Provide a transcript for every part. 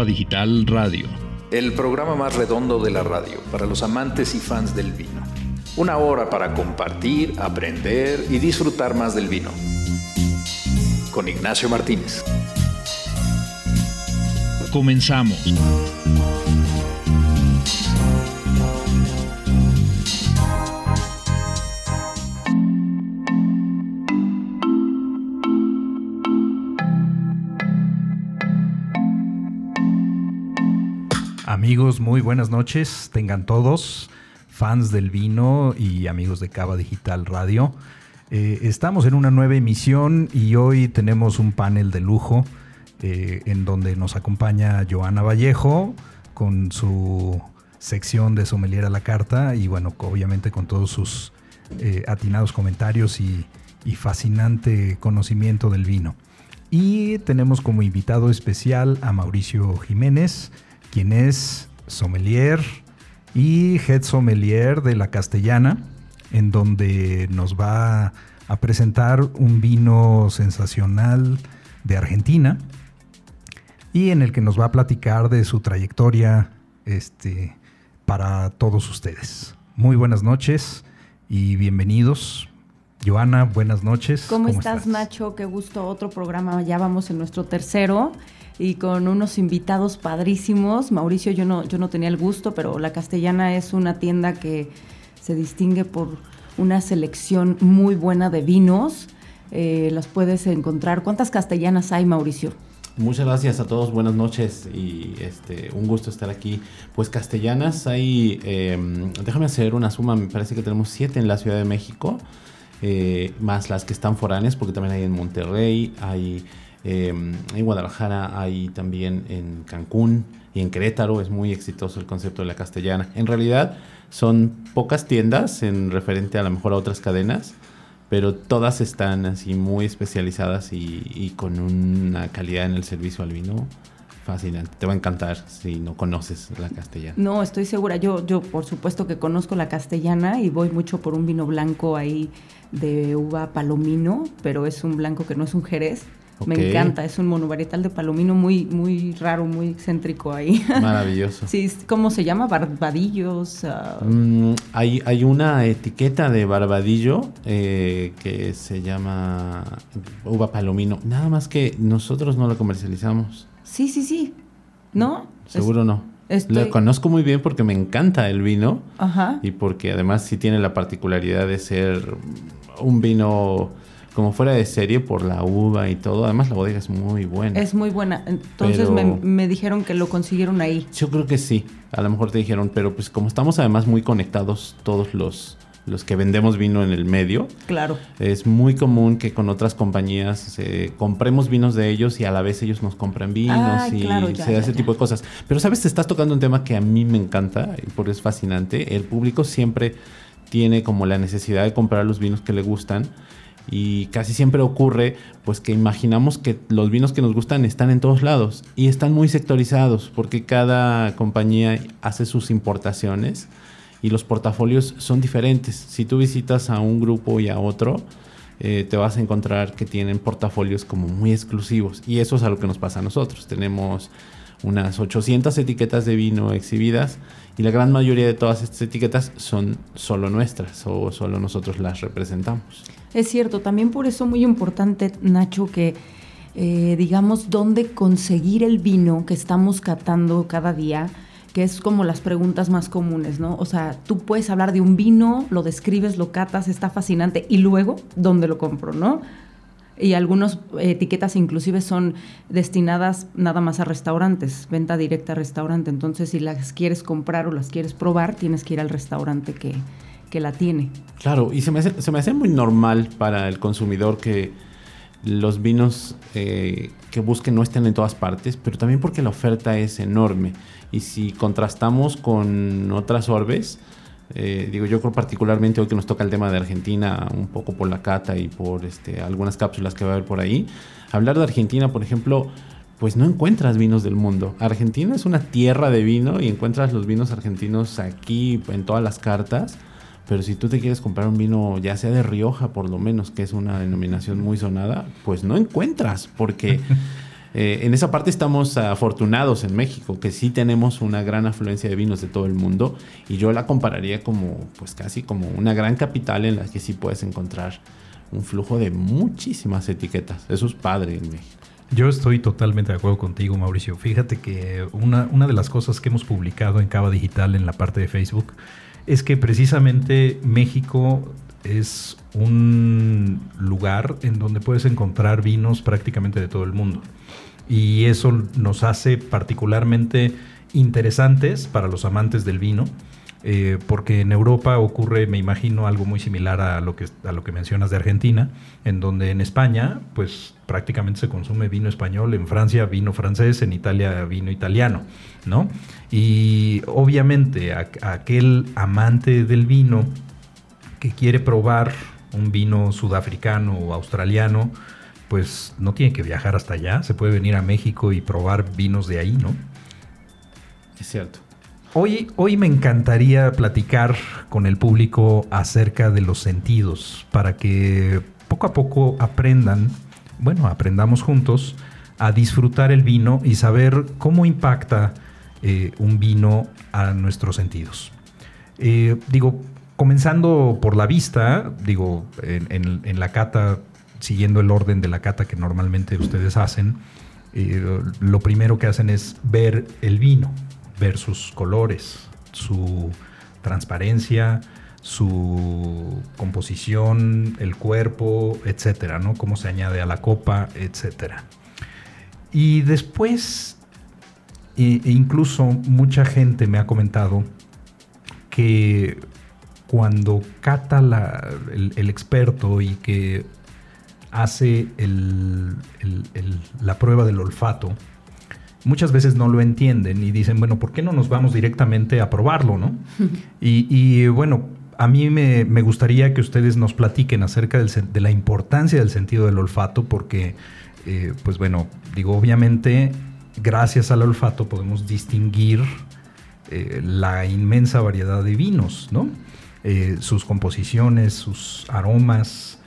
Digital Radio. El programa más redondo de la radio para los amantes y fans del vino. Una hora para compartir, aprender y disfrutar más del vino. Con Ignacio Martínez. Comenzamos. Amigos, muy buenas noches. Tengan todos, fans del vino y amigos de Cava Digital Radio. Eh, estamos en una nueva emisión y hoy tenemos un panel de lujo eh, en donde nos acompaña Joana Vallejo con su sección de Sommelier a la Carta y bueno, obviamente con todos sus eh, atinados comentarios y, y fascinante conocimiento del vino. Y tenemos como invitado especial a Mauricio Jiménez, quien es sommelier y head sommelier de la Castellana, en donde nos va a presentar un vino sensacional de Argentina y en el que nos va a platicar de su trayectoria este, para todos ustedes. Muy buenas noches y bienvenidos. Joana, buenas noches. ¿Cómo, estás, Nacho? Qué gusto, otro programa. Ya vamos en nuestro tercero y con unos invitados padrísimos. Mauricio, yo no, yo no tenía el gusto, pero La Castellana es una tienda que se distingue por una selección muy buena de vinos. Eh, las puedes encontrar. ¿Cuántas castellanas hay, Mauricio? Muchas gracias a todos, buenas noches y este, un gusto estar aquí. Pues castellanas hay, eh, déjame hacer una suma, me parece que tenemos siete en la Ciudad de México, eh, más las que están foráneas, porque también hay en Monterrey, hay eh, en Guadalajara, hay también en Cancún y en Querétaro. Es muy exitoso el concepto de la castellana. En realidad son pocas tiendas en referente a lo mejor a otras cadenas, pero todas están así muy especializadas y, con una calidad en el servicio al vino fascinante. Te va a encantar si no conoces la castellana. No, estoy segura. Yo, yo por supuesto que conozco la castellana y voy mucho por un vino blanco ahí de uva palomino, pero es un blanco que no es un jerez. Me encanta, es un monovarietal de palomino muy, muy raro, muy excéntrico ahí. Maravilloso. sí, ¿cómo se llama? Barbadillos. Uh... Mm, hay, hay una etiqueta de barbadillo eh, que se llama uva palomino. Nada más que nosotros no la comercializamos. Sí, sí, sí. ¿No? Seguro no. Lo conozco muy bien porque me encanta el vino Ajá. y porque además sí tiene la particularidad de ser un vino como fuera de serie por la uva y todo. Además, la bodega es muy buena. Es muy buena. Entonces me, dijeron que lo consiguieron ahí. Yo creo que sí. A lo mejor te dijeron, pero pues como estamos además muy conectados todos los, los que vendemos vino en el medio. Claro. Es muy común que con otras compañías eh, compremos vinos de ellos y a la vez ellos nos compran vinos y ese tipo de cosas. Pero sabes, te estás tocando un tema que a mí me encanta porque es fascinante. El público siempre tiene como la necesidad de comprar los vinos que le gustan y casi siempre ocurre pues que imaginamos que los vinos que nos gustan están en todos lados y están muy sectorizados porque cada compañía hace sus importaciones y los portafolios son diferentes. Si tú visitas a un grupo y a otro, eh, te vas a encontrar que tienen portafolios como muy exclusivos y eso es a lo que nos pasa a nosotros. Tenemos unas 800 etiquetas de vino exhibidas y la gran mayoría de todas estas etiquetas son solo nuestras o solo nosotros las representamos. Es cierto, también por eso muy importante, Nacho, que eh, digamos dónde conseguir el vino que estamos catando cada día, que es como las preguntas más comunes, ¿no? O sea, tú puedes hablar de un vino, lo describes, lo catas, está fascinante, y luego, ¿dónde lo compro, no? Y algunas etiquetas inclusive son destinadas nada más a restaurantes, venta directa a restaurante. Entonces, si las quieres comprar o las quieres probar, tienes que ir al restaurante que, que la tiene. Claro, y se me, se me hace muy normal para el consumidor que los vinos eh, que busquen no estén en todas partes, pero también porque la oferta es enorme. Y si contrastamos con otras orbes, eh, digo, yo creo particularmente hoy que nos toca el tema de Argentina, un poco por la cata y por este, algunas cápsulas que va a haber por ahí. Hablar de Argentina, por ejemplo, pues no encuentras vinos del mundo. Argentina es una tierra de vino y encuentras los vinos argentinos aquí en todas las cartas. Pero si tú te quieres comprar un vino, ya sea de Rioja por lo menos, que es una denominación muy sonada, pues no encuentras, porque eh, en esa parte estamos afortunados en México, que sí tenemos una gran afluencia de vinos de todo el mundo y yo la compararía como, pues casi como una gran capital en la que sí puedes encontrar un flujo de muchísimas etiquetas. Eso es padre en México. Yo estoy totalmente de acuerdo contigo, Mauricio. Fíjate que una, una de las cosas que hemos publicado en Cava Digital en la parte de Facebook es que precisamente México es un lugar en donde puedes encontrar vinos prácticamente de todo el mundo. Y eso nos hace particularmente interesantes para los amantes del vino eh, porque en Europa ocurre, me imagino, algo muy similar a lo, que, a lo que mencionas de Argentina, en donde en España, pues prácticamente se consume vino español, en Francia vino francés, en Italia vino italiano, ¿no? Y obviamente aquel amante del vino que quiere probar un vino sudafricano o australiano, pues no tiene que viajar hasta allá, se puede venir a México y probar vinos de ahí, ¿no? Es cierto. Hoy, hoy me encantaría platicar con el público acerca de los sentidos para que poco a poco aprendan, bueno, aprendamos juntos a disfrutar el vino y saber cómo impacta eh, un vino a nuestros sentidos. Eh, digo, comenzando por la vista, digo, en, la cata, siguiendo el orden de la cata que normalmente ustedes hacen, eh, lo primero que hacen es ver el vino, ver sus colores, su transparencia, su composición, el cuerpo, etcétera, ¿no? Cómo se añade a la copa, etcétera. Y después, e incluso mucha gente me ha comentado que cuando cata el, experto y que hace la prueba del olfato, muchas veces no lo entienden y dicen, bueno, ¿por qué no nos vamos directamente a probarlo, no? y, bueno, a mí me, gustaría que ustedes nos platiquen acerca de la importancia del sentido del olfato, porque, eh, pues bueno, digo, obviamente, gracias al olfato podemos distinguir eh, la inmensa variedad de vinos, ¿no? Eh, sus composiciones, sus aromas,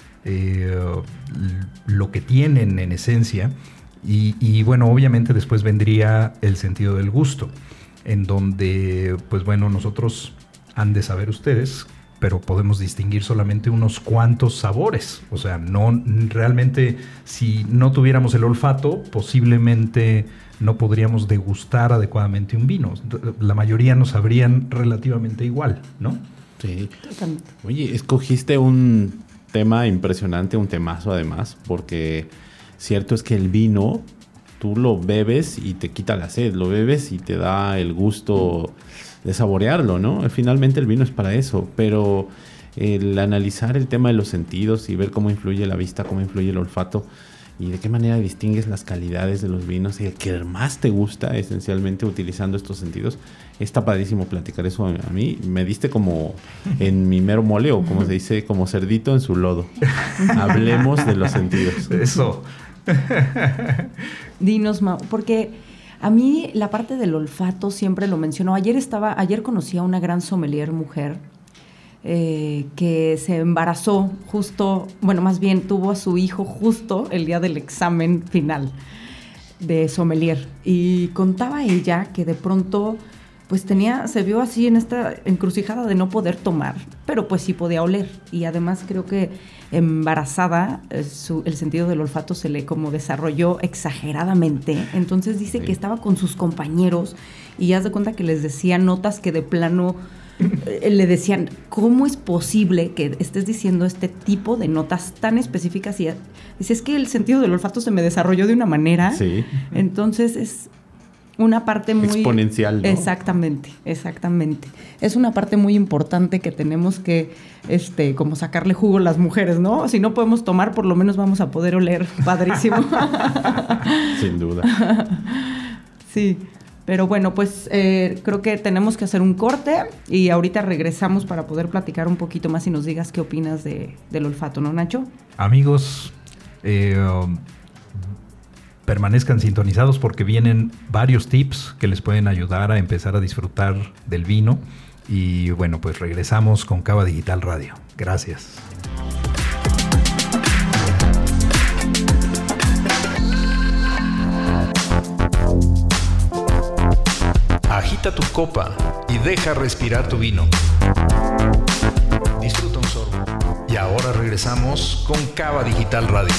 lo que tienen en esencia. Y, bueno, obviamente después vendría el sentido del gusto, en donde, pues bueno, nosotros han de saber ustedes, pero podemos distinguir solamente unos cuantos sabores. O sea, no realmente, si no tuviéramos el olfato, posiblemente no podríamos degustar adecuadamente un vino. La mayoría nos sabrían relativamente igual, ¿no? Sí. Oye, escogiste un tema impresionante, un temazo además, porque Cierto es que el vino tú lo bebes y te quita la sed, lo bebes y te da el gusto de saborearlo, ¿no? Finalmente el vino es para eso, pero el analizar el tema de los sentidos y ver cómo influye la vista, cómo influye el olfato y de qué manera distingues las calidades de los vinos y el que más te gusta esencialmente utilizando estos sentidos. Está padrísimo platicar eso a mí. Me diste como en mi mero mole o como se dice, como cerdito en su lodo. Hablemos de los sentidos. Eso. Dinos, porque a mí la parte del olfato siempre lo mencionó. Ayer estaba, ayer conocí a una gran sommelier mujer eh, que se embarazó justo, bueno, más bien tuvo a su hijo justo el día del examen final de sommelier. Y contaba ella que de pronto pues tenía, se vio así en esta encrucijada de no poder tomar, pero pues sí podía oler. Y además creo que embarazada, eh, el sentido del olfato se le como desarrolló exageradamente. Entonces dice que estaba con sus compañeros y haz de cuenta que les decía notas que de plano eh, le decían, ¿cómo es posible que estés diciendo este tipo de notas tan específicas? Y dice, es que el sentido del olfato se me desarrolló de una manera. Sí. Entonces es una parte muy... Exponencial. ¿no? Exactamente, exactamente. Es una parte muy importante que tenemos que, este, como sacarle jugo a las mujeres, ¿no? Si no podemos tomar, por lo menos vamos a poder oler padrísimo. Sin duda. sí. Pero bueno, pues eh, creo que tenemos que hacer un corte y ahorita regresamos para poder platicar un poquito más y nos digas qué opinas de, del olfato, ¿no, Nacho? Amigos, eh, permanezcan sintonizados porque vienen varios tips que les pueden ayudar a empezar a disfrutar del vino. Y bueno, pues regresamos con Cava Digital Radio. Gracias. Agita tu copa y deja respirar tu vino. Disfruta un sorbo. Y ahora regresamos con Cava Digital Radio.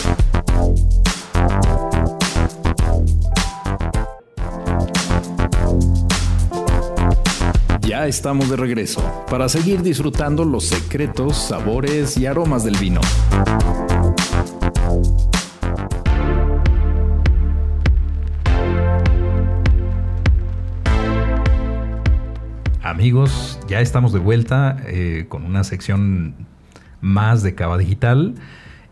Ya estamos de regreso para seguir disfrutando los secretos, sabores y aromas del vino. Amigos, ya estamos de vuelta eh, con una sección más de Cava Digital.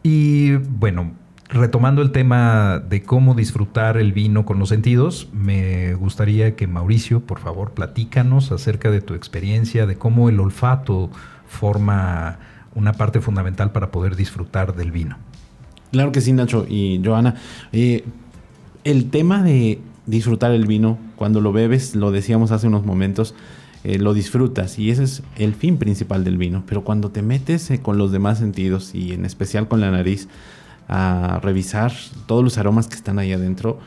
Y bueno, retomando el tema de cómo disfrutar el vino con los sentidos, me gustaría que Mauricio, por favor, platícanos acerca de tu experiencia, de cómo el olfato forma una parte fundamental para poder disfrutar del vino. Claro que sí, Nacho y Joana. Eh, el tema de disfrutar el vino, cuando lo bebes, lo decíamos hace unos momentos, eh, lo disfrutas y ese es el fin principal del vino. Pero cuando te metes eh, con los demás sentidos y en especial con la nariz a revisar todos los aromas que están ahí adentro,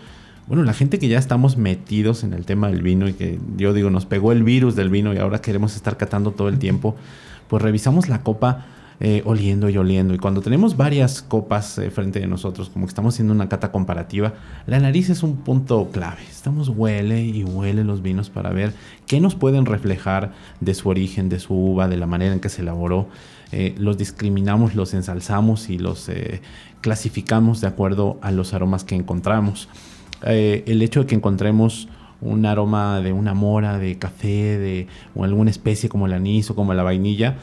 bueno, la gente que ya estamos metidos en el tema del vino y que yo digo nos pegó el virus del vino y ahora queremos estar catando todo el tiempo, pues revisamos la copa eh, oliendo y oliendo. Y cuando tenemos varias copas eh, frente de nosotros, como que estamos haciendo una cata comparativa, la nariz es un punto clave. Estamos huele y huele los vinos para ver qué nos pueden reflejar de su origen, de su uva, de la manera en que se elaboró. Eh, los discriminamos, los ensalzamos y los clasificamos de acuerdo a los aromas que encontramos. el hecho de que encontremos un aroma de una mora, de café, de o alguna especie como el anís o como la vainilla,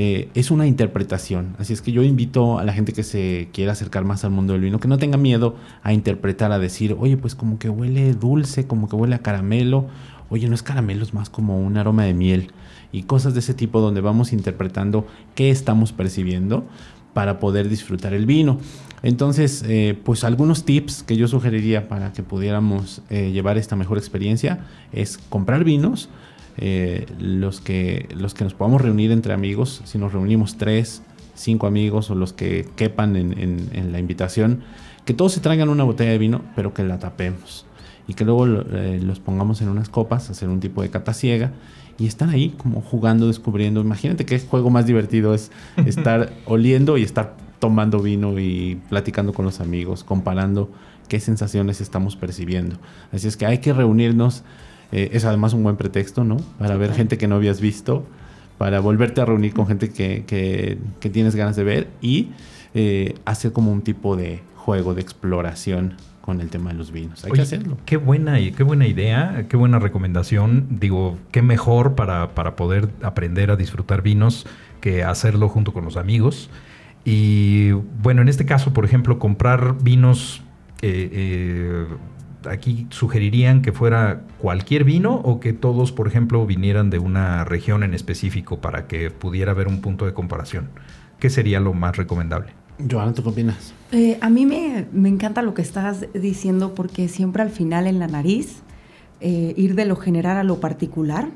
eh, es una interpretación. Así es que yo invito a la gente que se quiera acercar más al mundo del vino, que no tenga miedo a interpretar, a decir, oye, pues como que huele dulce, como que huele a caramelo. Oye, no es caramelo, es más como un aroma de miel. Y cosas de ese tipo donde vamos interpretando qué estamos percibiendo para poder disfrutar el vino. Entonces, eh, pues algunos tips que yo sugeriría para que pudiéramos eh, llevar esta mejor experiencia es comprar vinos, eh, los, que, los que nos podamos reunir entre amigos, si nos reunimos tres, cinco amigos o los que quepan en, la invitación, que todos se traigan una botella de vino, pero que la tapemos y que luego eh, los pongamos en unas copas, hacer un tipo de cata ciega y están ahí como jugando, descubriendo. Imagínate qué juego más divertido es estar oliendo y estar tomando vino y platicando con los amigos, comparando qué sensaciones estamos percibiendo. Así es que hay que reunirnos eh, es además un buen pretexto, ¿no? Para ver gente que no habías visto, para volverte a reunir con gente que, que, tienes ganas de ver y eh, hacer como un tipo de juego, de exploración con el tema de los vinos. Hay que hacerlo. Qué buena, qué buena idea, qué buena recomendación. Digo, qué mejor para, para poder aprender a disfrutar vinos que hacerlo junto con los amigos. Y bueno, en este caso, por ejemplo, comprar vinos eh, aquí sugerirían que fuera cualquier vino o que todos, por ejemplo, vinieran de una región en específico para que pudiera haber un punto de comparación. ¿Qué sería lo más recomendable? Joana, ¿tú qué opinas? Eh, a mí me, encanta lo que estás diciendo porque siempre al final en la nariz, eh, ir de lo general a lo particular.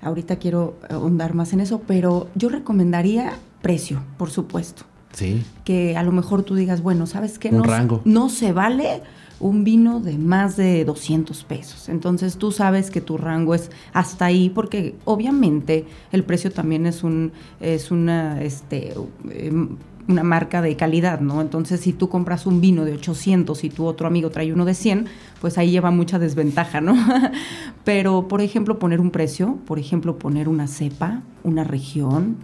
Ahorita quiero ahondar más en eso, pero yo recomendaría precio, por supuesto. Sí. Que a lo mejor tú digas, bueno, ¿sabes qué? Un no, rango. no se vale un vino de más de 200 pesos. Entonces tú sabes que tu rango es hasta ahí porque obviamente el precio también es un es una este em, una marca de calidad, ¿no? Entonces, si tú compras un vino de 800 y tu otro amigo trae uno de 100, pues ahí lleva mucha desventaja, ¿no? Pero, por ejemplo, poner un precio, por ejemplo, poner una cepa, una región,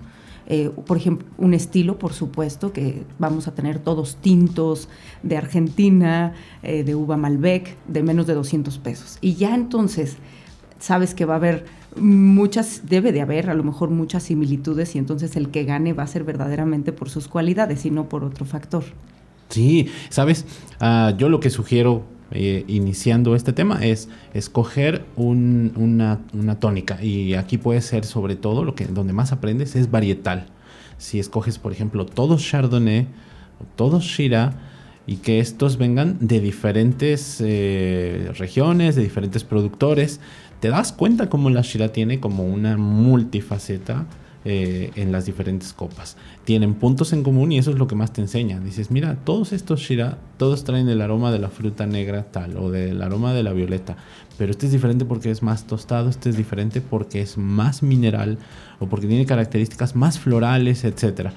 eh, por ejemplo, un estilo, por supuesto, que vamos a tener todos tintos de Argentina, eh, de uva Malbec, de menos de 200 pesos. Y ya entonces sabes que va a haber muchas, debe de haber a lo mejor muchas similitudes y entonces el que gane va a ser verdaderamente por sus cualidades y no por otro factor. Sí, sabes, ah, yo lo que sugiero eh, iniciando este tema es escoger una, tónica y aquí puede ser sobre todo lo que donde más aprendes es varietal. Si escoges por ejemplo todos Chardonnay todos Shiraz y que estos vengan de diferentes eh, regiones, de diferentes productores, te das cuenta cómo la Shiraz tiene como una multifaceta eh, en las diferentes copas. Tienen puntos en común y eso es lo que más te enseña. Dices, mira, todos estos Shira, todos traen el aroma de la fruta negra tal o del aroma de la violeta, pero este es diferente porque es más tostado, este es diferente porque es más mineral o porque tiene características más florales, etc.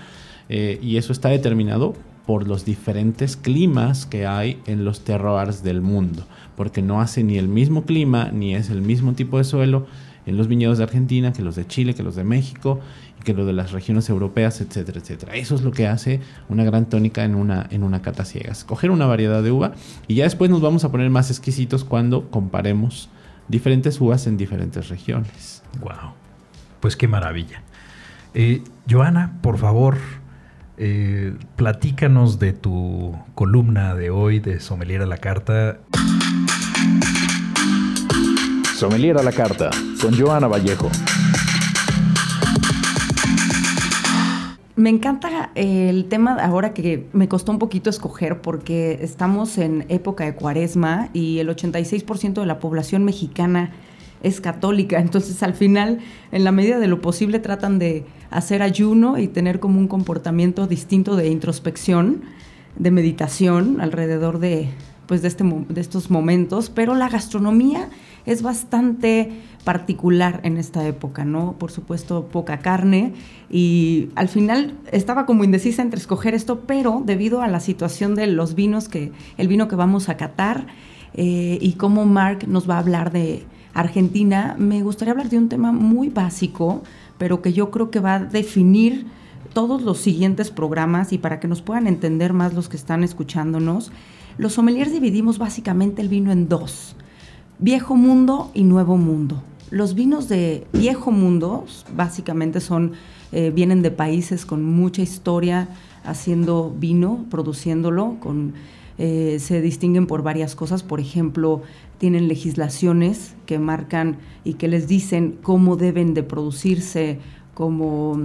Eh, y eso está determinado por los diferentes climas que hay en los terroirs del mundo, porque no hace ni el mismo clima ni es el mismo tipo de suelo en los viñedos de Argentina, que los de Chile, que los de México y que los de las regiones europeas, etcétera, etcétera. Eso es lo que hace una gran tónica en una, en una cata ciega. Escoger una variedad de uva y ya después nos vamos a poner más exquisitos cuando comparemos diferentes uvas en diferentes regiones. Wow. Pues qué maravilla. Eh, Joana, por favor, eh, platícanos de tu columna de hoy de Sommelier a la Carta. Sommelier a la carta con Joana Vallejo. Me encanta el tema ahora que me costó un poquito escoger porque estamos en época de cuaresma y el 86% de la población mexicana es católica. Entonces al final, en la medida de lo posible, tratan de hacer ayuno y tener como un comportamiento distinto de introspección, de meditación alrededor de, pues, de, este, de estos momentos. Pero la gastronomía es bastante particular en esta época, ¿no? Por supuesto, poca carne y al final estaba como indecisa entre escoger esto, pero debido a la situación de los vinos que, el vino que vamos a catar eh, y cómo Mark nos va a hablar de Argentina, me gustaría hablar de un tema muy básico, pero que yo creo que va a definir todos los siguientes programas y para que nos puedan entender más los que están escuchándonos, los sommeliers dividimos básicamente el vino en dos Viejo Mundo y Nuevo Mundo. Los vinos de Viejo Mundo básicamente son, eh, vienen de países con mucha historia haciendo vino, produciéndolo, con, eh, se distinguen por varias cosas. Por ejemplo, tienen legislaciones que marcan y que les dicen cómo deben de producirse, cómo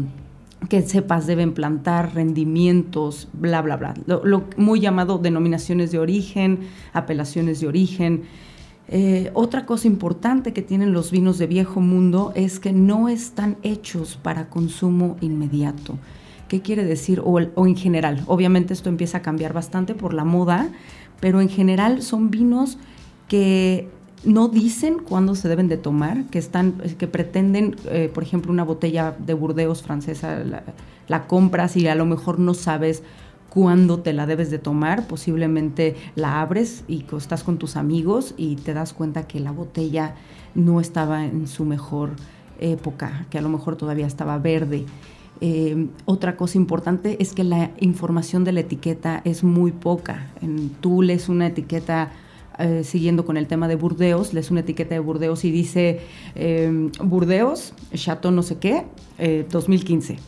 qué cepas deben plantar, rendimientos, bla, bla, bla. lo muy llamado denominaciones de origen, apelaciones de origen. Eh, otra cosa importante que tienen los vinos de viejo mundo es que no están hechos para consumo inmediato. ¿Qué quiere decir? O, en general, obviamente esto empieza a cambiar bastante por la moda, pero en general son vinos que no dicen cuándo se deben de tomar, que están, que pretenden, eh, por ejemplo, una botella de Burdeos francesa, la compras y a lo mejor no sabes cuándo te la debes de tomar. Posiblemente la abres y estás con tus amigos y te das cuenta que la botella no estaba en su mejor época, que a lo mejor todavía estaba verde. Eh, otra cosa importante es que la información de la etiqueta es muy poca. Tú lees una etiqueta, eh, siguiendo con el tema de Burdeos, lees una etiqueta de Burdeos y dice eh, Burdeos, Chateau no sé qué, 2015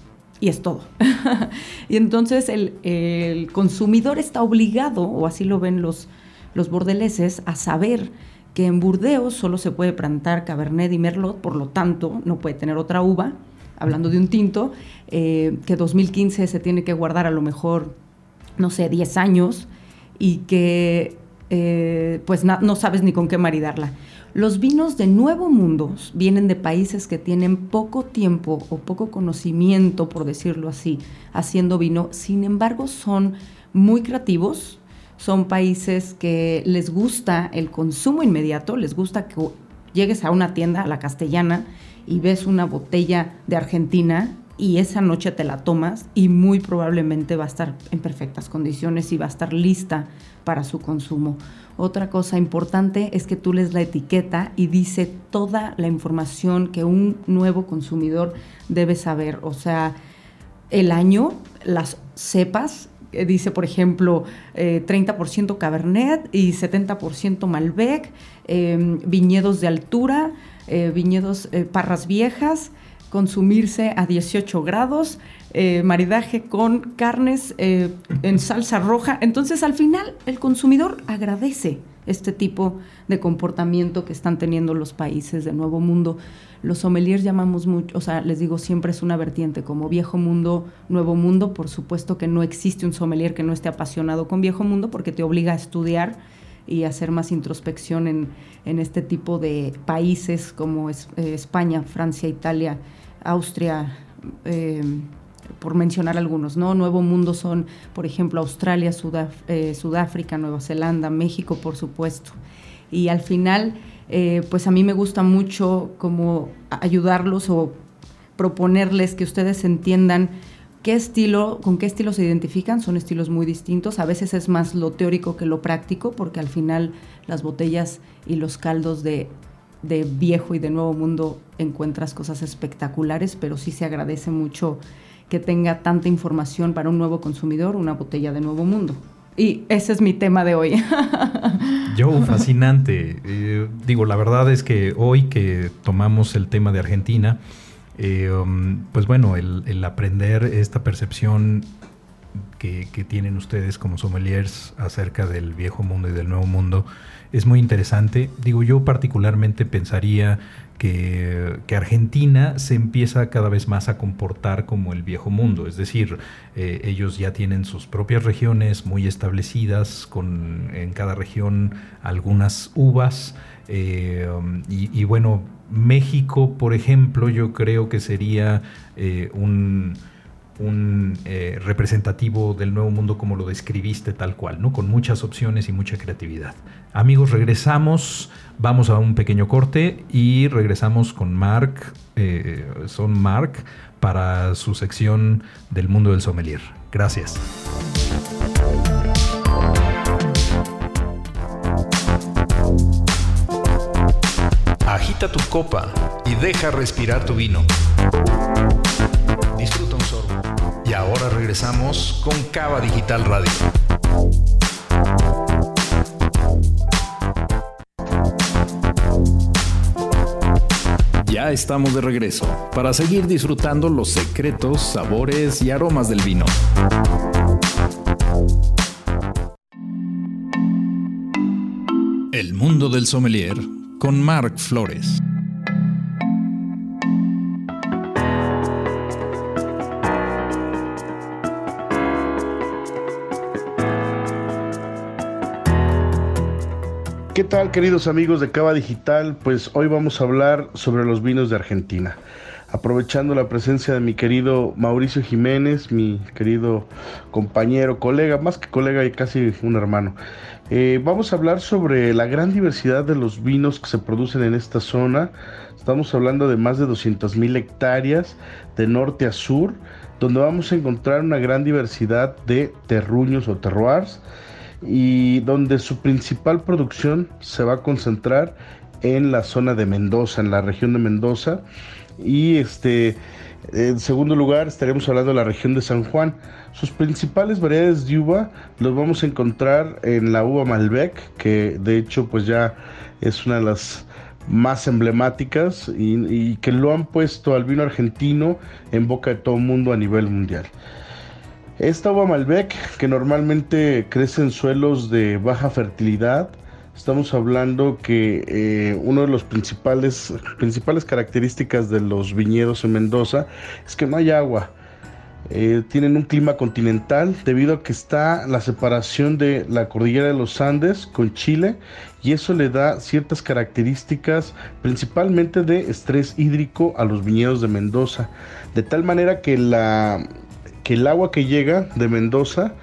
y es todo. y entonces el, consumidor está obligado, o así lo ven los, los bordeleses, a saber que en Burdeos solo se puede plantar Cabernet y Merlot, por lo tanto no puede tener otra uva, hablando de un tinto, eh, que 2015 se tiene que guardar a lo mejor, no sé, 10 años, y que eh, pues no sabes ni con qué maridarla. Los vinos de Nuevo Mundo vienen de países que tienen poco tiempo o poco conocimiento, por decirlo así, haciendo vino. Sin embargo, son muy creativos. Son países que les gusta el consumo inmediato, les gusta que llegues a una tienda, a la castellana, y ves una botella de Argentina y esa noche te la tomas y muy probablemente va a estar en perfectas condiciones y va a estar lista para su consumo. Otra cosa importante es que tú lees la etiqueta y dice toda la información que un nuevo consumidor debe saber. O sea, el año, las cepas, eh, dice por ejemplo 30% eh, Cabernet y 70% Malbec, em, viñedos de altura, eh, viñedos parras viejas, consumirse a 18 grados, eh, maridaje con carnes eh, en salsa roja. Entonces al final el consumidor agradece este tipo de comportamiento que están teniendo los países del Nuevo Mundo. Los sommeliers llamamos mucho, o sea, les digo, siempre es una vertiente como viejo mundo, nuevo mundo. Por supuesto que no existe un sommelier que no esté apasionado con viejo mundo porque te obliga a estudiar y hacer más introspección en, en este tipo de países como es, eh, España, Francia, Italia, Austria, eh, por mencionar algunos, ¿no? Nuevo Mundo son, por ejemplo, Australia, eh, Sudáfrica, Nueva Zelanda, México, por supuesto. Y al final, eh, pues a mí me gusta mucho como ayudarlos o proponerles que ustedes entiendan qué estilo, con qué estilo se identifican, son estilos muy distintos, a veces es más lo teórico que lo práctico, porque al final las botellas y los caldos de, de viejo y de nuevo mundo encuentras cosas espectaculares, pero sí se agradece mucho que tenga tanta información para un nuevo consumidor, una botella de nuevo mundo. Y ese es mi tema de hoy. Yo, fascinante. Eh, digo, la verdad es que hoy que tomamos el tema de Argentina, eh, um, pues bueno, el, aprender esta percepción que, tienen ustedes como sommeliers acerca del viejo mundo y del nuevo mundo es muy interesante. Digo, yo particularmente pensaría que, Argentina se empieza cada vez más a comportar como el viejo mundo, es decir, eh, ellos ya tienen sus propias regiones muy establecidas, con en cada región algunas uvas, eh, y, bueno, México, por ejemplo, yo creo que sería eh, un eh, representativo del nuevo mundo como lo describiste tal cual, ¿no? Con muchas opciones y mucha creatividad. Amigos, regresamos, vamos a un pequeño corte y regresamos con Mark, eh, son Mark, para su sección del mundo del sommelier. Gracias. Agita tu copa y deja respirar tu vino. Disfruta un sorbo. Y ahora regresamos con Cava Digital Radio. Ya estamos de regreso para seguir disfrutando los secretos, sabores y aromas del vino. El mundo del sommelier con Marc Flores. ¿Qué tal queridos amigos de Cava Digital? Pues hoy vamos a hablar sobre los vinos de Argentina. Aprovechando la presencia de mi querido Mauricio Jiménez, mi querido compañero, colega, más que colega y casi un hermano. Eh, vamos a hablar sobre la gran diversidad de los vinos que se producen en esta zona. Estamos hablando de más de 200 mil hectáreas de norte a sur, donde vamos a encontrar una gran diversidad de terruños o terroirs y donde su principal producción se va a concentrar en la zona de Mendoza, en la región de Mendoza. Y este, en segundo lugar estaremos hablando de la región de San Juan. Sus principales variedades de uva los vamos a encontrar en la uva Malbec, que de hecho pues ya es una de las más emblemáticas y, y que lo han puesto al vino argentino en boca de todo el mundo a nivel mundial. Esta uva Malbec, que normalmente crece en suelos de baja fertilidad, estamos hablando que eh, una de las principales, principales características de los viñedos en Mendoza es que no hay agua. Eh, tienen un clima continental debido a que está la separación de la cordillera de los Andes con Chile y eso le da ciertas características principalmente de estrés hídrico a los viñedos de Mendoza de tal manera que la que el agua que llega de Mendoza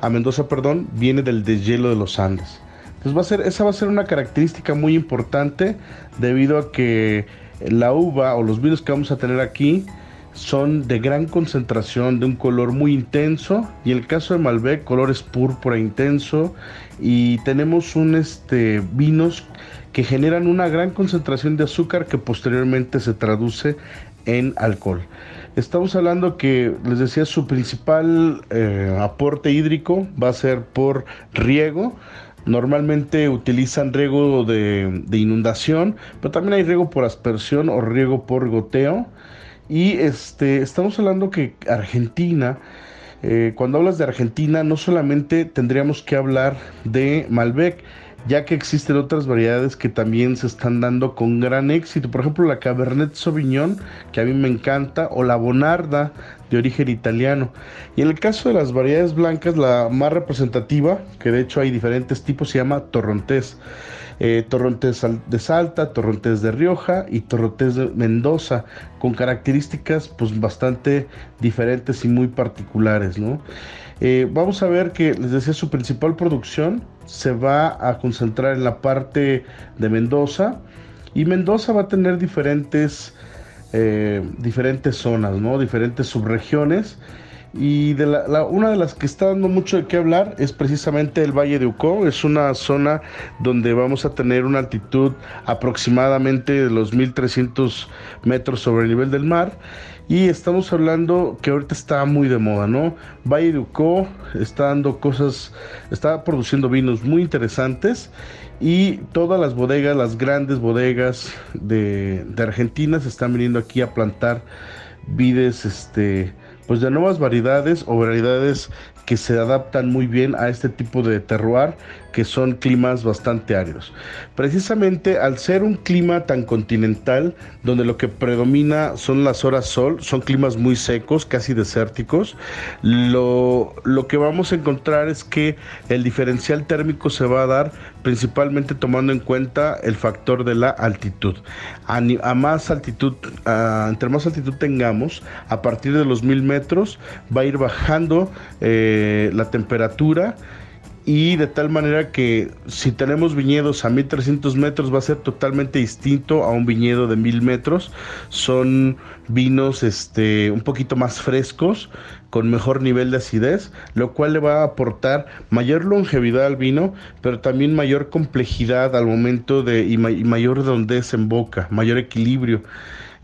a Mendoza, perdón, viene del deshielo de los Andes. Entonces va a ser, esa va a ser una característica muy importante debido a que la uva o los vinos que vamos a tener aquí son de gran concentración, de un color muy intenso y en el caso de Malbec colores púrpura intenso y tenemos un este vinos que generan una gran concentración de azúcar que posteriormente se traduce en alcohol. Estamos hablando que, les decía, su principal eh, aporte hídrico va a ser por riego. Normalmente utilizan riego de, inundación, pero también hay riego por aspersión o riego por goteo. Y este, estamos hablando que Argentina, eh, cuando hablas de Argentina, no solamente tendríamos que hablar de Malbec, ya que existen otras variedades que también se están dando con gran éxito. Por ejemplo, la Cabernet Sauvignon, que a mí me encanta, o la Bonarda, de origen italiano. Y en el caso de las variedades blancas, la más representativa, que de hecho hay diferentes tipos, se llama Torrontés. Eh, torrontés de Salta, Torrontés de Rioja y Torrontés de Mendoza, con características pues bastante diferentes y muy particulares, ¿no? Eh, vamos a ver que, les decía, su principal producción se va a concentrar en la parte de Mendoza y Mendoza va a tener diferentes, eh, diferentes zonas, ¿no? diferentes subregiones. Y de la, una de las que está dando mucho de qué hablar es precisamente el Valle de Ucó. Es una zona donde vamos a tener una altitud aproximadamente de los 1300 metros sobre el nivel del mar y estamos hablando que ahorita está muy de moda, ¿no? Valle de Ucó está dando cosas, está produciendo vinos muy interesantes y todas las bodegas, las grandes bodegas de, de Argentina se están viniendo aquí a plantar vides, este, pues de nuevas variedades o variedades que se adaptan muy bien a este tipo de terroir que son climas bastante áridos. Precisamente al ser un clima tan continental, donde lo que predomina son las horas sol, son climas muy secos, casi desérticos, lo, lo que vamos a encontrar es que el diferencial térmico se va a dar principalmente tomando en cuenta el factor de la altitud. A, más altitud, entre más altitud tengamos, a partir de los mil metros va a ir bajando eh, la temperatura y de tal manera que si tenemos viñedos a 1300 metros va a ser totalmente distinto a un viñedo de 1000 metros. Son vinos este, un poquito más frescos, con mejor nivel de acidez, lo cual le va a aportar mayor longevidad al vino, pero también mayor complejidad al momento de y, mayor redondez en boca, mayor equilibrio.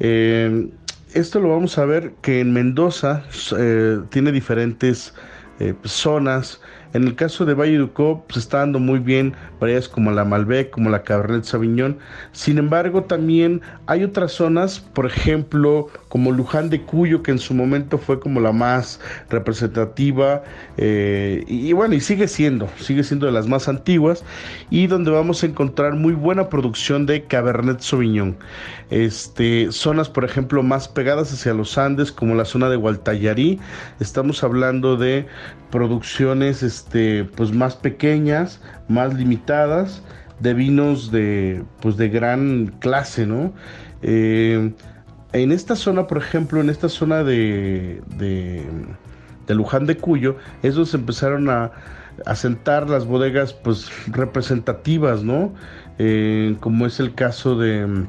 Eh, esto lo vamos a ver que en Mendoza eh, tiene diferentes eh, zonas en el caso de Valle Ducó, se está dando muy bien variedades como la Malbec, como la Cabernet Sauvignon. Sin embargo, también hay otras zonas, por ejemplo, como Luján de Cuyo, que en su momento fue como la más representativa, eh, y, bueno, y sigue siendo, sigue siendo de las más antiguas, y donde vamos a encontrar muy buena producción de Cabernet Sauvignon. Este, zonas, por ejemplo, más pegadas hacia los Andes, como la zona de Gualtallarí, estamos hablando de producciones este, pues más pequeñas, más limitadas, de vinos de, pues de gran clase, ¿no? Eh, en esta zona, por ejemplo, en esta zona de, de, Luján de Cuyo, esos empezaron a, sentar las bodegas pues representativas, ¿no? Eh, como es el caso de,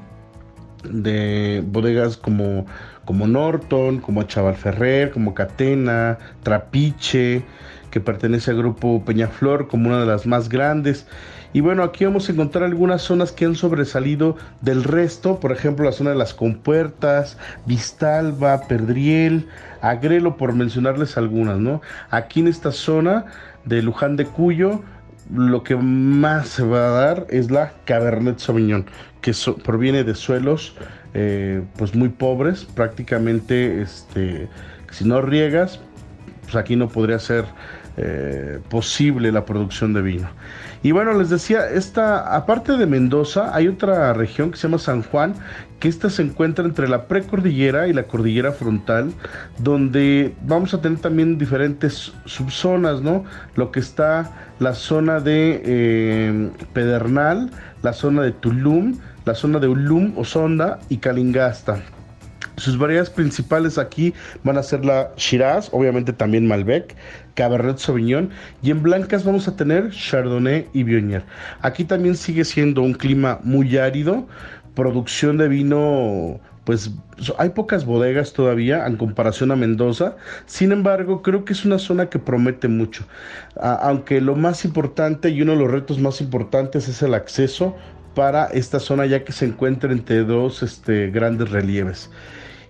de bodegas como como Norton, como Chaval Ferrer, como Catena, Trapiche, que pertenece al grupo Peñaflor como una de las más grandes. Y bueno, aquí vamos a encontrar algunas zonas que han sobresalido del resto, por ejemplo la zona de las compuertas, Vistalba, Perdriel, Agrelo, por mencionarles algunas, ¿no? Aquí en esta zona de Luján de Cuyo, lo que más se va a dar es la Cabernet Sauvignon, que proviene de suelos eh, pues muy pobres, prácticamente este, si no riegas, pues aquí no podría ser eh, posible la producción de vino. Y bueno, les decía, esta, aparte de Mendoza, hay otra región que se llama San Juan, que esta se encuentra entre la precordillera y la cordillera frontal, donde vamos a tener también diferentes subzonas, ¿no? Lo que está la zona de eh, Pedernal, la zona de Tulum, la zona de Ulum, Osonda y Calingasta. Sus variedades principales aquí van a ser la Shiraz, obviamente también Malbec, Cabernet Sauvignon y en blancas vamos a tener Chardonnay y Viognier. Aquí también sigue siendo un clima muy árido, producción de vino pues hay pocas bodegas todavía en comparación a Mendoza. Sin embargo, creo que es una zona que promete mucho. aunque lo más importante y uno de los retos más importantes es el acceso para esta zona ya que se encuentra entre dos este, grandes relieves.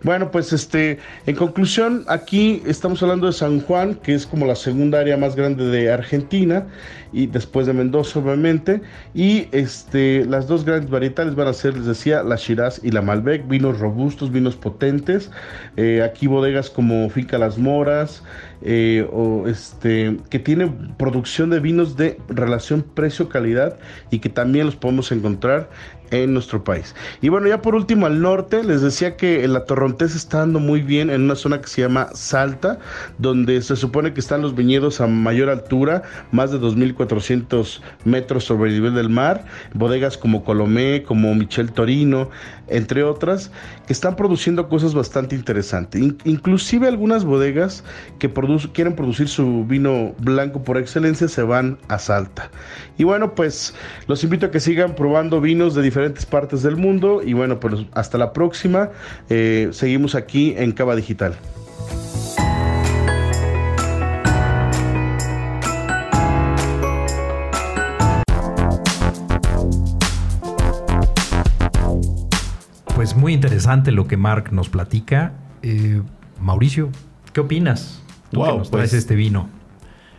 Bueno, pues este, en conclusión, aquí estamos hablando de San Juan, que es como la segunda área más grande de Argentina, y después de Mendoza, obviamente. Y este, las dos grandes varietales van a ser, les decía, la Shiraz y la Malbec, vinos robustos, vinos potentes. Eh, aquí bodegas como Finca Las Moras, eh, o este, que tiene producción de vinos de relación precio-calidad y que también los podemos encontrar en nuestro país. Y bueno, ya por último al norte, les decía que la Torrontés está dando muy bien en una zona que se llama Salta, donde se supone que están los viñedos a mayor altura, más de 2.400 metros sobre el nivel del mar, bodegas como Colomé, como Michel Torino, entre otras, que están produciendo cosas bastante interesantes. inclusive algunas bodegas que quieren producir su vino blanco por excelencia se van a Salta. Y bueno, pues los invito a que sigan probando vinos de diferentes partes del mundo y bueno, pues hasta la próxima. Eh, seguimos aquí en Cava Digital. Pues muy interesante lo que Mark nos platica. Eh, Mauricio, ¿qué opinas? Tú que nos traes pues, este vino.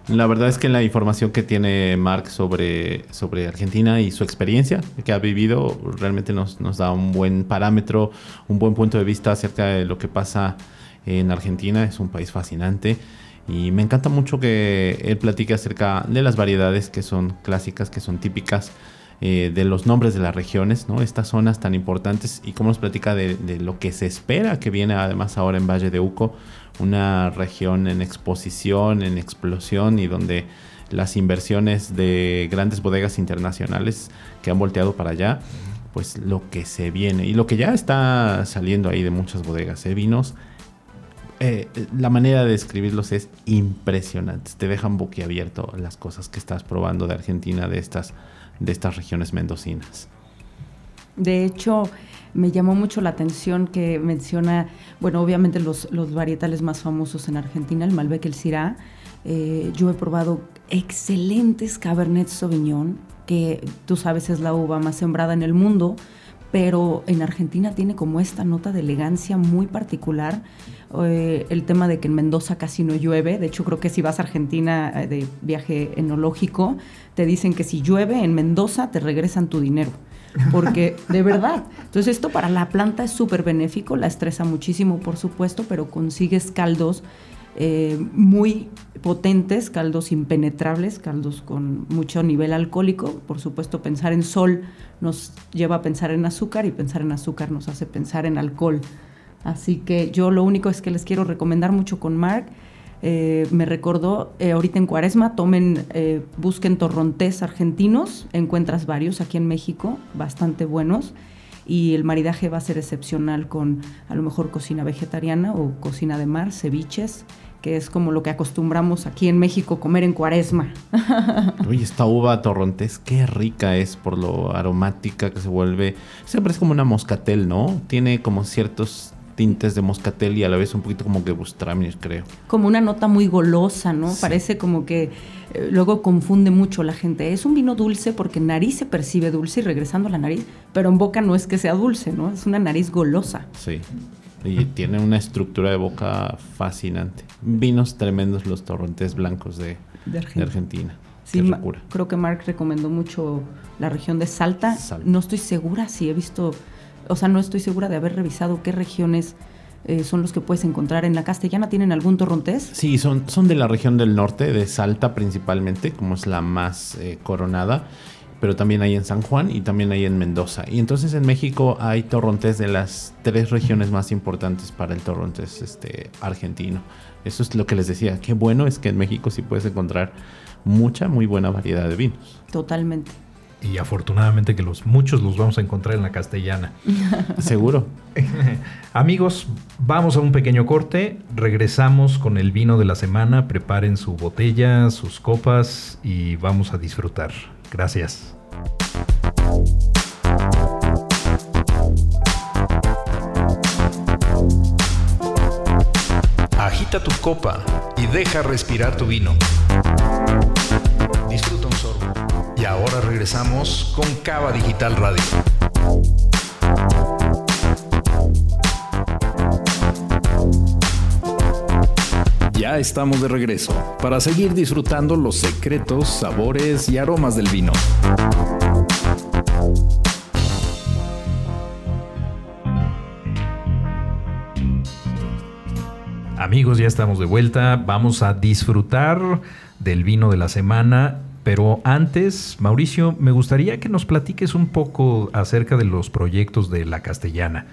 La verdad es que la información que tiene Mark sobre, sobre Argentina y su experiencia que ha vivido realmente nos, nos da un buen parámetro, un buen punto de vista acerca de lo que pasa en Argentina. Es un país fascinante y me encanta mucho que él platique acerca de las variedades que son clásicas, que son típicas. Eh, de los nombres de las regiones, ¿no? Estas zonas tan importantes y cómo nos platica de, lo que se espera que viene además ahora en Valle de Uco, una región en exposición, en explosión y donde las inversiones de grandes bodegas internacionales que han volteado para allá, pues lo que se viene y lo que ya está saliendo ahí de muchas bodegas de vinos, eh, la manera de describirlos es impresionante. Te dejan boquiabierto las cosas que estás probando de Argentina, de estas, de estas regiones mendocinas. De hecho, me llamó mucho la atención que menciona, bueno, obviamente los, los varietales más famosos en Argentina, el Malbec, el Syrah. Eh, yo he probado excelentes Cabernet Sauvignon, que tú sabes es la uva más sembrada en el mundo, pero en Argentina tiene como esta nota de elegancia muy particular. Eh, el tema de que en Mendoza casi no llueve, de hecho creo que si vas a Argentina eh, de viaje enológico, te dicen que si llueve en Mendoza te regresan tu dinero porque de verdad. Entonces esto para la planta es súper benéfico, la estresa muchísimo por supuesto, pero consigues caldos eh, muy potentes, caldos impenetrables, caldos con mucho nivel alcohólico. Por supuesto, pensar en sol nos lleva a pensar en azúcar y pensar en azúcar nos hace pensar en alcohol. Así que yo lo único es que les quiero recomendar mucho con Mark eh, me recordó, eh, ahorita en Cuaresma, tomen, eh, busquen torrontés argentinos, encuentras varios aquí en México, bastante buenos, y el maridaje va a ser excepcional con a lo mejor cocina vegetariana o cocina de mar, ceviches, que es como lo que acostumbramos aquí en México comer en Cuaresma. Uy, esta uva torrontés, qué rica es por lo aromática que se vuelve. Siempre es como una moscatel, ¿no? Tiene como ciertos tintes de moscatel y a la vez un poquito como que Gewürztraminer, creo. Como una nota muy golosa, ¿no? Parece como que eh, luego confunde mucho la gente. Es un vino dulce porque en nariz se percibe dulce y regresando a la nariz, pero en boca no es que sea dulce, ¿no? Es una nariz golosa. Sí. Y tiene una estructura de boca fascinante. Vinos tremendos los torrontés blancos de, Argentina. Sí, creo que Mark recomendó mucho la región de Salta. No estoy segura si he visto o sea, no estoy segura de haber revisado qué regiones eh, son los que puedes encontrar en la castellana. ¿Tienen algún torrontés? Sí, son, son de la región del norte, de Salta principalmente, como es la más eh, coronada, pero también hay en San Juan y también hay en Mendoza. Y entonces en México hay torrontés de las tres regiones más importantes para el torrontés este, argentino. Eso es lo que les decía. Qué bueno es que en México sí puedes encontrar mucha, muy buena variedad de vinos. Totalmente y afortunadamente que los muchos los vamos a encontrar en la castellana. Seguro. Amigos, vamos a un pequeño corte, regresamos con el vino de la semana, preparen su botella, sus copas y vamos a disfrutar. Gracias. Agita tu copa y deja respirar tu vino. Ahora regresamos con Cava Digital Radio. Ya estamos de regreso para seguir disfrutando los secretos, sabores y aromas del vino. Amigos, ya estamos de vuelta. Vamos a disfrutar del vino de la semana. Pero antes, Mauricio, me gustaría que nos platiques un poco acerca de los proyectos de la castellana.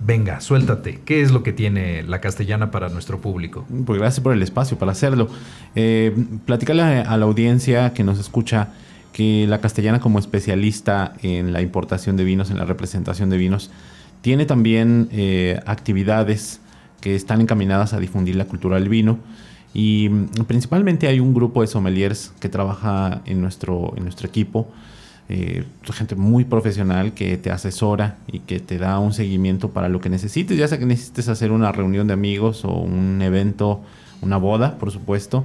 Venga, suéltate. ¿Qué es lo que tiene la castellana para nuestro público? Pues gracias por el espacio para hacerlo. Eh, platicarle a la audiencia que nos escucha que la castellana como especialista en la importación de vinos, en la representación de vinos, tiene también eh, actividades que están encaminadas a difundir la cultura del vino. Y mm, principalmente hay un grupo de sommeliers que trabaja en nuestro, en nuestro equipo, eh, gente muy profesional que te asesora y que te da un seguimiento para lo que necesites, ya sea que necesites hacer una reunión de amigos o un evento, una boda, por supuesto,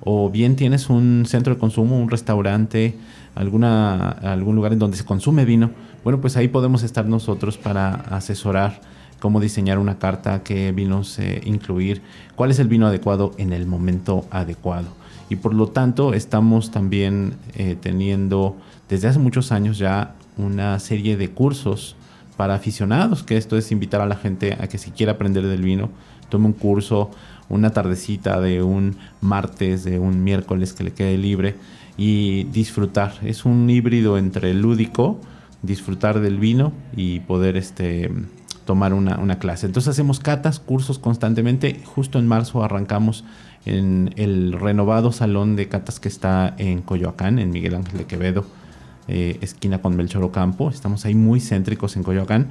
o bien tienes un centro de consumo, un restaurante, alguna, algún lugar en donde se consume vino, bueno, pues ahí podemos estar nosotros para asesorar cómo diseñar una carta, qué vinos eh, incluir, cuál es el vino adecuado en el momento adecuado. Y por lo tanto estamos también eh, teniendo desde hace muchos años ya una serie de cursos para aficionados, que esto es invitar a la gente a que si quiere aprender del vino, tome un curso, una tardecita de un martes, de un miércoles que le quede libre y disfrutar. Es un híbrido entre lúdico, disfrutar del vino y poder este, tomar una, clase. Entonces hacemos catas, cursos constantemente. Justo en marzo arrancamos en el renovado salón de catas que está en Coyoacán, en Miguel Ángel de Quevedo, eh, esquina con Melchor Ocampo. Estamos ahí muy céntricos en Coyoacán.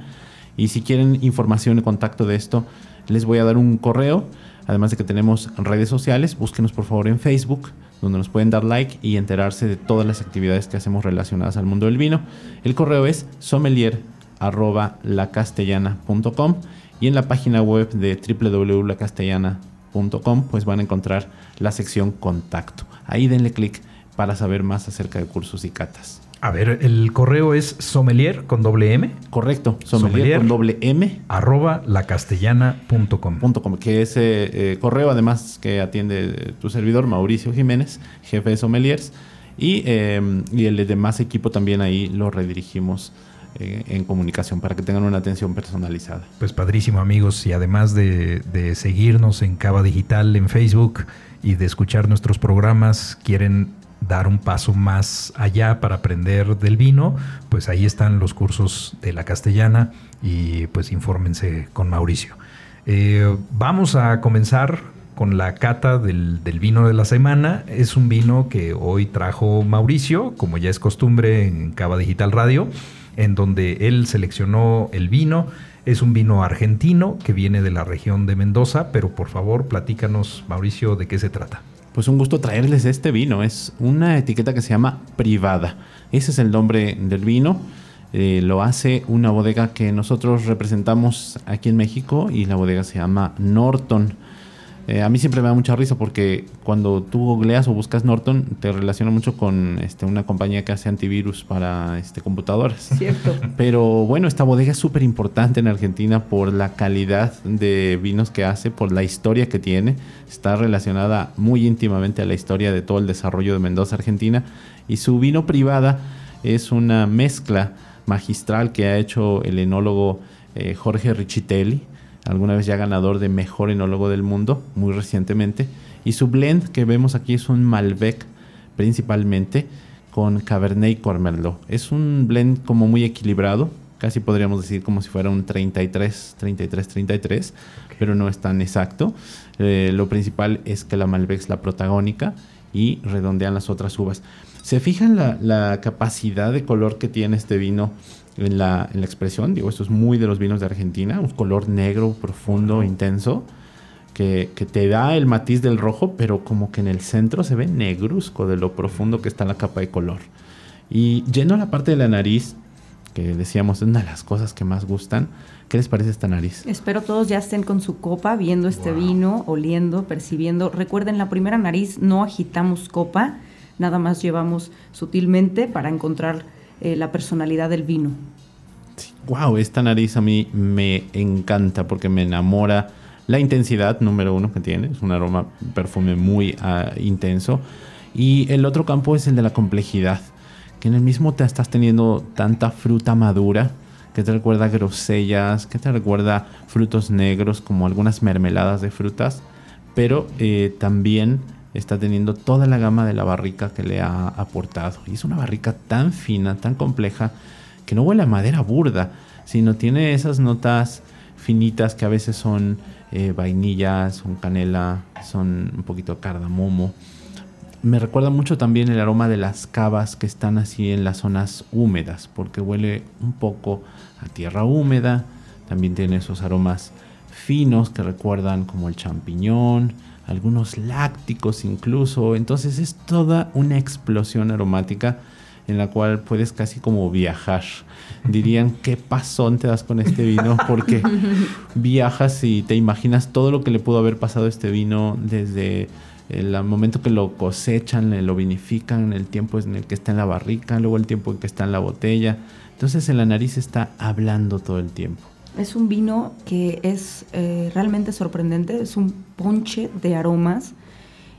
Y si quieren información y contacto de esto, les voy a dar un correo. Además de que tenemos redes sociales, búsquenos por favor en Facebook, donde nos pueden dar like y enterarse de todas las actividades que hacemos relacionadas al mundo del vino. El correo es sommelier arroba lacastellana.com y en la página web de www.lacastellana.com pues van a encontrar la sección contacto. Ahí denle clic para saber más acerca de cursos y catas. A ver, el correo es sommelier con doble M. Correcto, sommelier, con doble M. Arroba lacastellana.com. que ese eh, correo además que atiende tu servidor Mauricio Jiménez, jefe de sommeliers, y, eh, y el demás equipo también ahí lo redirigimos eh, en comunicación para que tengan una atención personalizada. Pues padrísimo amigos y además de, seguirnos en Cava Digital en Facebook y de escuchar nuestros programas, quieren dar un paso más allá para aprender del vino, pues ahí están los cursos de la castellana y pues infórmense con Mauricio. Eh, vamos a comenzar con la cata del, del, vino de la semana. Es un vino que hoy trajo Mauricio, como ya es costumbre en Cava Digital Radio en donde él seleccionó el vino. Es un vino argentino que viene de la región de Mendoza, pero por favor platícanos, Mauricio, de qué se trata. Pues un gusto traerles este vino. Es una etiqueta que se llama Privada. Ese es el nombre del vino. Eh, lo hace una bodega que nosotros representamos aquí en México y la bodega se llama Norton. Eh, a mí siempre me da mucha risa porque cuando tú googleas o buscas Norton te relaciona mucho con este, una compañía que hace antivirus para este, computadoras. Cierto. Pero bueno, esta bodega es súper importante en Argentina por la calidad de vinos que hace, por la historia que tiene. Está relacionada muy íntimamente a la historia de todo el desarrollo de Mendoza, Argentina. Y su vino privada es una mezcla magistral que ha hecho el enólogo eh, Jorge Richitelli alguna vez ya ganador de mejor enólogo del mundo, muy recientemente. Y su blend que vemos aquí es un Malbec principalmente con Cabernet y Cormerlot. Es un blend como muy equilibrado, casi podríamos decir como si fuera un 33, 33, 33, pero no es tan exacto. Eh, lo principal es que la Malbec es la protagónica y redondean las otras uvas. ¿Se fijan la, la capacidad de color que tiene este vino en la, en la, expresión. Digo, esto es muy de los vinos de Argentina, un color negro, profundo, intenso, que, que, te da el matiz del rojo, pero como que en el centro se ve negruzco de lo profundo que está la capa de color. Y lleno la parte de la nariz, que decíamos es una de las cosas que más gustan. ¿Qué les parece esta nariz? Espero todos ya estén con su copa, viendo este vino, oliendo, percibiendo. Recuerden, la primera nariz no agitamos copa, nada más llevamos sutilmente para encontrar eh, la personalidad del vino. wow, esta nariz a mí me encanta porque me enamora la intensidad número uno que tiene, es un aroma, perfume muy ah, intenso. Y el otro campo es el de la complejidad, que en el mismo te estás teniendo tanta fruta madura, que te recuerda grosellas, que te recuerda frutos negros, como algunas mermeladas de frutas, pero eh, también está teniendo toda la gama de la barrica que le ha aportado. Y es una barrica tan fina, tan compleja, que no huele a madera burda, sino tiene esas notas finitas que a veces son eh, vainillas, son canela, son un poquito cardamomo. Me recuerda mucho también el aroma de las cavas que están así en las zonas húmedas, porque huele un poco a tierra húmeda. También tiene esos aromas finos que recuerdan como el champiñón, algunos lácticos incluso. Entonces es toda una explosión aromática en la cual puedes casi como viajar. Dirían, qué pasón te das con este vino, porque viajas y te imaginas todo lo que le pudo haber pasado a este vino desde el momento que lo cosechan, lo vinifican, el tiempo en el que está en la barrica, luego el tiempo en que está en la botella. Entonces en la nariz está hablando todo el tiempo. Es un vino que es eh, realmente sorprendente, es un ponche de aromas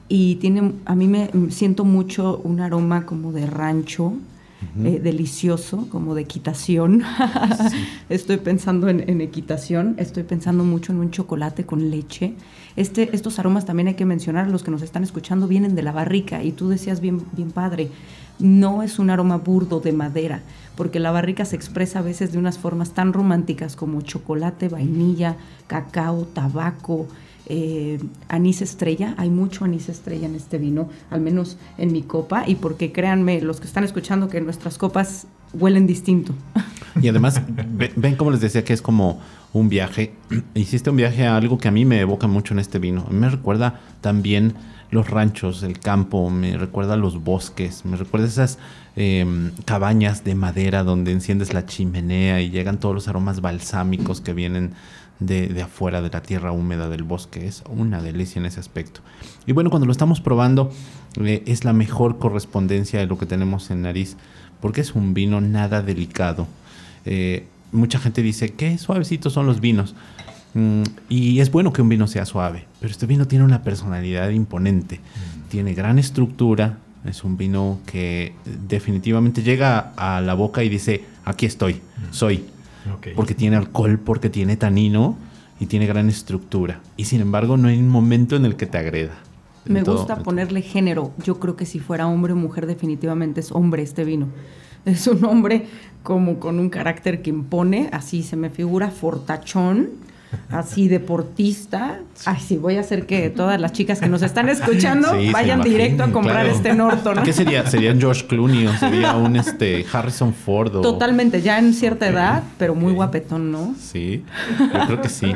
y tiene, a mí me siento mucho un aroma como de rancho, eh, delicioso, como de equitación. estoy pensando en, equitación, estoy pensando mucho en un chocolate con leche. Este, estos aromas también hay que mencionar, los que nos están escuchando vienen de la barrica y tú decías bien, bien padre, no es un aroma burdo de madera, porque la barrica se expresa a veces de unas formas tan románticas como chocolate, vainilla, cacao, tabaco, eh, anís estrella. Hay mucho anís estrella en este vino, al menos en mi copa, y porque créanme, los que están escuchando, que nuestras copas huelen distinto. Y además, ven como les decía que es como un viaje. Hiciste un viaje a algo que a mí me evoca mucho en este vino. me recuerda también los ranchos, el campo, me recuerda los bosques, me recuerda esas em, cabañas de madera donde enciendes la chimenea y llegan todos los aromas balsámicos que vienen de, afuera de la tierra húmeda del bosque. Es una delicia en ese aspecto. Y bueno, cuando lo estamos probando eh, es la mejor correspondencia de lo que tenemos en nariz porque es un vino nada delicado. Eh, mucha gente dice, qué suavecitos son los vinos. Mm, y es bueno que un vino sea suave, pero este vino tiene una personalidad imponente. Mm. Tiene gran estructura, es un vino que definitivamente llega a la boca y dice, aquí estoy, mm. Porque tiene alcohol, porque tiene tanino y tiene gran estructura. Y sin embargo no hay un momento en el que te agreda. Me gusta ponerle género. Yo creo que si fuera hombre o mujer definitivamente es hombre este vino. Es un hombre como con un carácter que impone, así se me figura fortachón, así deportista. Ay, sí, voy a hacer que todas las chicas que nos están escuchando vayan directo a comprar este Norton. ¿Qué sería? ¿Sería George Clooney o sería un este Harrison Ford? Totalmente, ya en cierta edad, pero muy guapetón, ¿no? Sí, yo creo que sí.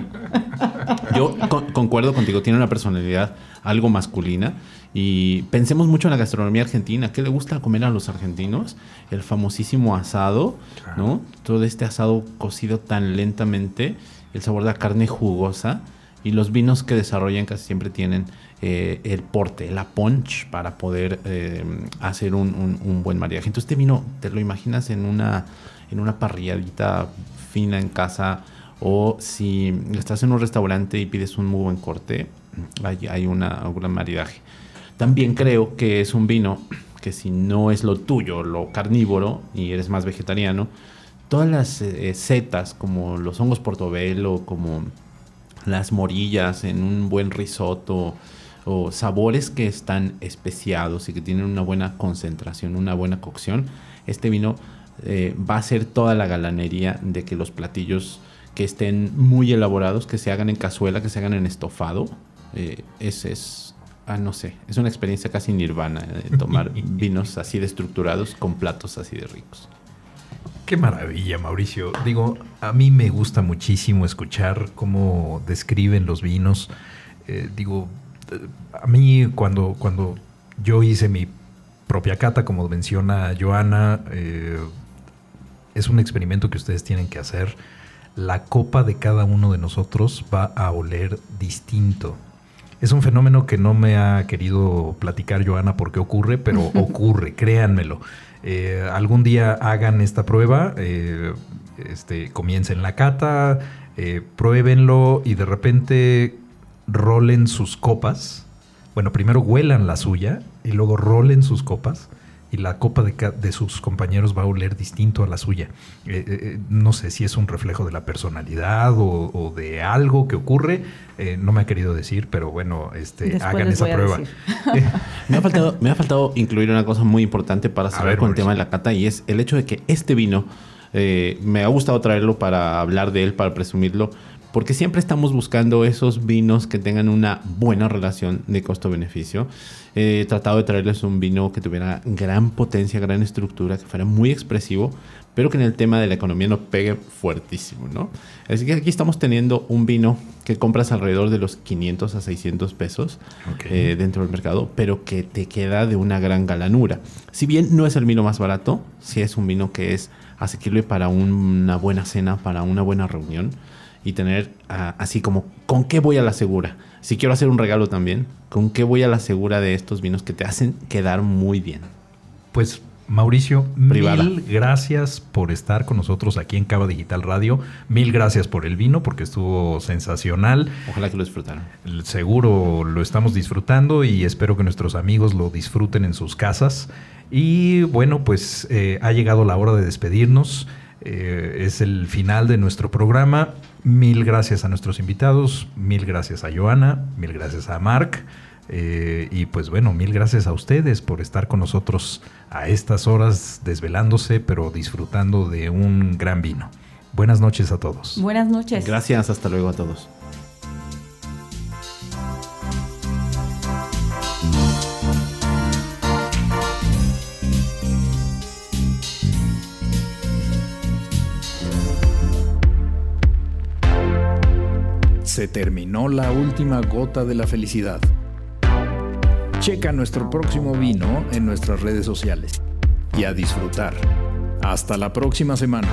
Yo concuerdo contigo, tiene una personalidad algo masculina. Y pensemos mucho en la gastronomía argentina. ¿Qué le gusta comer a los argentinos? El famosísimo asado, ¿no? Todo este asado cocido tan lentamente el sabor de la carne jugosa y los vinos que desarrollan casi siempre tienen eh, el porte, la punch para poder eh, hacer un, buen mariaje. Entonces este vino te lo imaginas en una, en una parrilladita fina en casa o si estás en un restaurante y pides un muy buen corte, hay, hay una, un gran maridaje. También creo que es un vino que si no es lo tuyo, lo carnívoro, y eres más vegetariano, todas las eh, setas, como los hongos portobelo, como las morillas en un buen risotto, o sabores que están especiados y que tienen una buena concentración, una buena cocción, este vino eh, va a ser toda la galanería de que los platillos que estén muy elaborados, que se hagan en cazuela, que se hagan en estofado, eh, ese es, ah, no sé, es una experiencia casi nirvana tomar vinos así de estructurados con platos así de ricos. Qué maravilla, Mauricio. Digo, a mí me gusta muchísimo escuchar cómo describen los vinos. Eh, digo, a mí cuando, cuando yo hice mi propia cata, como menciona Joana, eh, es un experimento que ustedes tienen que hacer. La copa de cada uno de nosotros va a oler distinto. Es un fenómeno que no me ha querido platicar Joana porque ocurre, pero ocurre, créanmelo. Eh, algún día hagan esta prueba, eh, este, comiencen la cata, eh, pruébenlo y de repente rolen sus copas. Bueno, primero huelan la suya y luego rolen sus copas y la copa de, sus compañeros va a oler distinto a la suya. Eh, eh, eh, no sé si es un reflejo de la personalidad o, de algo que ocurre. no me ha querido decir, pero bueno, este, hagan esa prueba. me, ha faltado, me ha faltado incluir una cosa muy importante para cerrar con el tema de la cata y es el hecho de que este vino, me ha gustado traerlo para hablar de él, para presumirlo, porque siempre estamos buscando esos vinos que tengan una buena relación de costo-beneficio. He tratado de traerles un vino que tuviera gran potencia, gran estructura, que fuera muy expresivo, pero que en el tema de la economía no pegue fuertísimo, ¿no? Así que aquí estamos teniendo un vino que compras alrededor de los 500 a 600 pesos eh, dentro del mercado, pero que te queda de una gran galanura. Si bien no es el vino más barato, sí es un vino que es asequible para una buena cena, para una buena reunión y tener ah, así como, ¿con qué voy a la segura? Si quiero hacer un regalo también, ¿con qué voy a la segura de estos vinos que te hacen quedar muy bien? Pues Mauricio, mil gracias por estar con nosotros aquí en Cava Digital Radio. Mil gracias por el vino porque estuvo sensacional. Ojalá que lo disfrutaran. Seguro lo estamos disfrutando y espero que nuestros amigos lo disfruten en sus casas. Y bueno, pues eh, ha llegado la hora de despedirnos. Eh, es el final de nuestro programa. Mil gracias a nuestros invitados, mil gracias a Joana, mil gracias a Mark. Eh, y pues bueno, mil gracias a ustedes por estar con nosotros a estas horas desvelándose, pero disfrutando de un gran vino. Buenas noches a todos. Buenas noches. Gracias, hasta luego a todos. Se terminó la última gota de la felicidad. Checa nuestro próximo vino en nuestras redes sociales. Y a disfrutar. Hasta la próxima semana.